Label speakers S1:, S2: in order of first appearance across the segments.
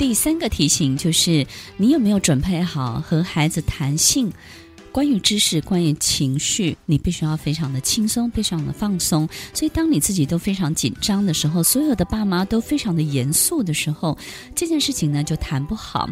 S1: 第三个提醒就是，你有没有准备好和孩子谈性？关于知识，关于情绪，你必须要非常的轻松，非常的放松。所以，当你自己都非常紧张的时候，所有的爸妈都非常的严肃的时候，这件事情呢就谈不好。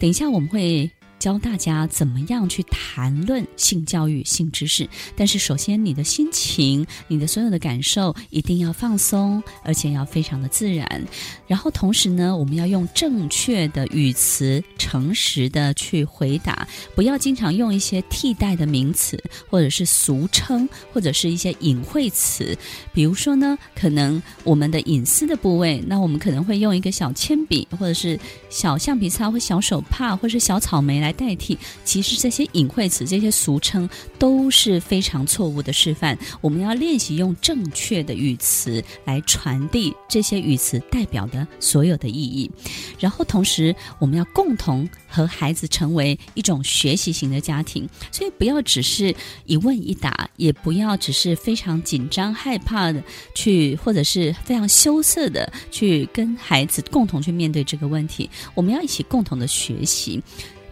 S1: 等一下我们会。教大家怎么样去谈论性教育、性知识，但是首先你的心情、你的所有的感受一定要放松，而且要非常的自然。然后同时呢，我们要用正确的语词、诚实的去回答，不要经常用一些替代的名词，或者是俗称，或者是一些隐晦词。比如说呢，可能我们的隐私的部位，那我们可能会用一个小铅笔，或者是小橡皮擦，或小手帕，或是小草莓来。来代替，其实这些隐晦词、这些俗称都是非常错误的示范。我们要练习用正确的语词来传递这些语词代表的所有的意义，然后同时我们要共同和孩子成为一种学习型的家庭。所以不要只是一问一答，也不要只是非常紧张害怕的去，或者是非常羞涩的去跟孩子共同去面对这个问题。我们要一起共同的学习。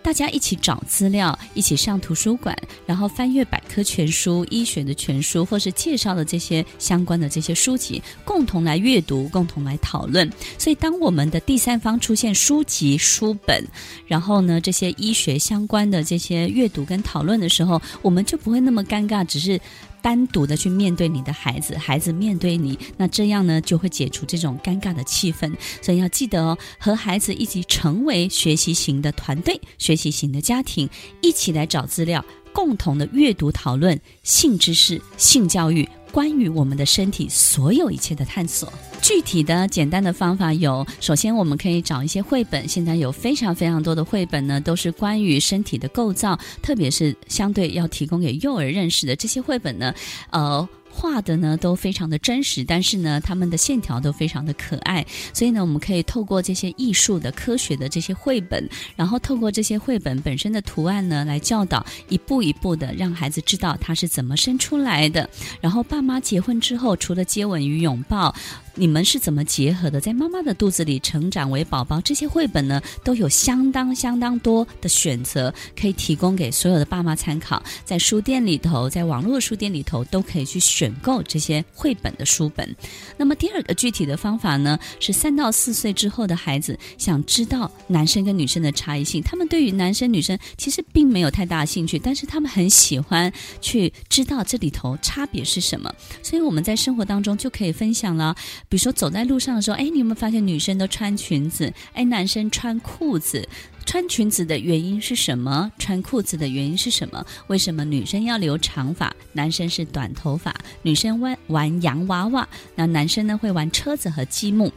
S1: 大家一起找资料，一起上图书馆，然后翻阅百科全书、医学的全书，或是介绍的这些相关的这些书籍，共同来阅读，共同来讨论。所以，当我们的第三方出现书籍、书本，然后呢，这些医学相关的这些阅读跟讨论的时候，我们就不会那么尴尬，只是。单独的去面对你的孩子，孩子面对你，那这样呢就会解除这种尴尬的气氛。所以要记得哦，和孩子一起成为学习型的团队，学习型的家庭，一起来找资料，共同的阅读讨论性知识、性教育。关于我们的身体所有一切的探索，具体的简单的方法有：首先，我们可以找一些绘本，现在有非常非常多的绘本呢，都是关于身体的构造，特别是相对要提供给幼儿认识的这些绘本呢，呃。画的呢都非常的真实，但是呢，他们的线条都非常的可爱，所以呢，我们可以透过这些艺术的、科学的这些绘本，然后透过这些绘本本身的图案呢，来教导一步一步的让孩子知道他是怎么生出来的。然后爸妈结婚之后，除了接吻与拥抱，你们是怎么结合的？在妈妈的肚子里成长为宝宝，这些绘本呢都有相当相当多的选择，可以提供给所有的爸妈参考。在书店里头，在网络书店里头都可以去选购这些绘本的书本。那么第二个具体的方法呢，是三到四岁之后的孩子想知道男生跟女生的差异性，他们对于男生女生其实并没有太大兴趣，但是他们很喜欢去知道这里头差别是什么。所以我们在生活当中就可以分享了。比如说走在路上的时候，哎，你有没有发现女生都穿裙子？哎，男生穿裤子。穿裙子的原因是什么？穿裤子的原因是什么？为什么女生要留长发，男生是短头发？女生玩玩洋娃娃，那男生呢会玩车子和积木。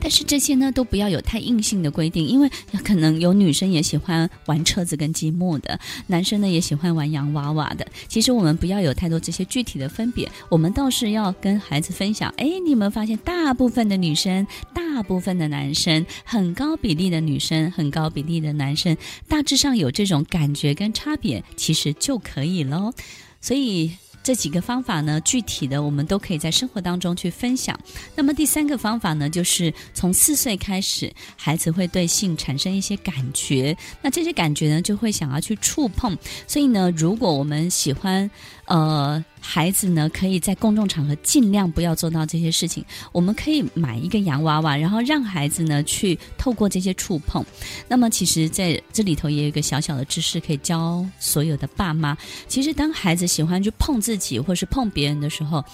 S1: 但是这些呢，都不要有太硬性的规定，因为可能有女生也喜欢玩车子跟积木的，男生呢也喜欢玩洋娃娃的。其实我们不要有太多这些具体的分别，我们倒是要跟孩子分享。哎，你有没有发现，大部分的女生、大部分的男生、很高比例的女生、很高比例的男生，大致上有这种感觉跟差别，其实就可以了。所以。这几个方法呢，具体的我们都可以在生活当中去分享。那么第三个方法呢，就是从四岁开始，孩子会对性产生一些感觉，那这些感觉呢，就会想要去触碰。所以呢，如果我们喜欢，呃。孩子呢，可以在公众场合尽量不要做到这些事情。我们可以买一个洋娃娃，然后让孩子呢去透过这些触碰。那么，其实在这里头也有一个小小的知识可以教所有的爸妈。其实，当孩子喜欢去碰自己或是碰别人的时候，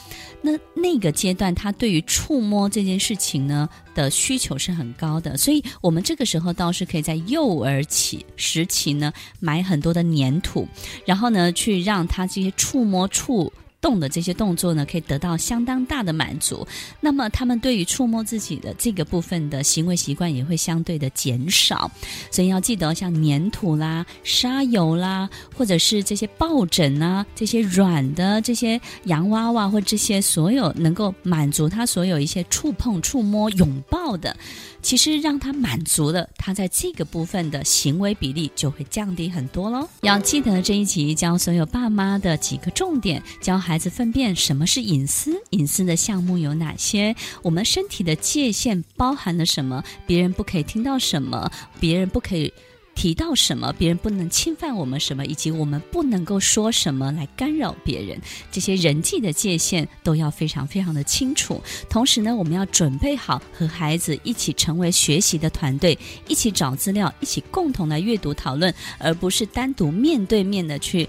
S1: 那那个阶段他对于触摸这件事情呢的需求是很高的。所以，我们这个时候倒是可以在幼儿期时期呢买很多的粘土，然后呢去让他这些触摸触。动的这些动作呢，可以得到相当大的满足。那么，他们对于触摸自己的这个部分的行为习惯也会相对的减少。所以要记得，像粘土啦、沙油啦，或者是这些抱枕啊、这些软的这些洋娃娃，或这些所有能够满足他所有一些触碰、触摸、拥抱的。其实让他满足了，他在这个部分的行为比例就会降低很多喽。要记得这一集教所有爸妈的几个重点，教孩孩子分辨什么是隐私，隐私的项目有哪些，我们身体的界限包含了什么，别人不可以听到什么，别人不可以。提到什么，别人不能侵犯我们什么，以及我们不能够说什么来干扰别人，这些人际的界限都要非常非常的清楚。同时呢，我们要准备好和孩子一起成为学习的团队，一起找资料，一起共同来阅读讨论，而不是单独面对面的去。